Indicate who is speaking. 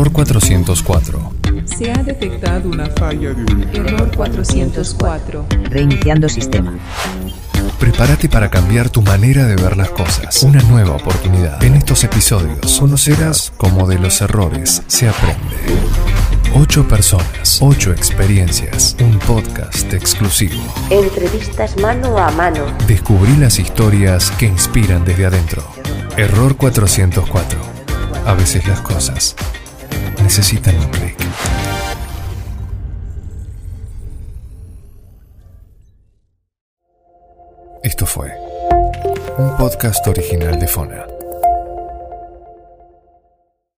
Speaker 1: Error 404.
Speaker 2: Se ha detectado una falla de un
Speaker 3: Error 404.
Speaker 4: Reiniciando sistema.
Speaker 1: Prepárate para cambiar tu manera de ver las cosas. Una nueva oportunidad. En estos episodios conocerás cómo de los errores se aprende. Ocho personas, ocho experiencias, un podcast exclusivo.
Speaker 5: Entrevistas mano a mano.
Speaker 1: Descubrí las historias que inspiran desde adentro. Error 404. A veces las cosas necesitan un clic. Esto fue un podcast original de Fona.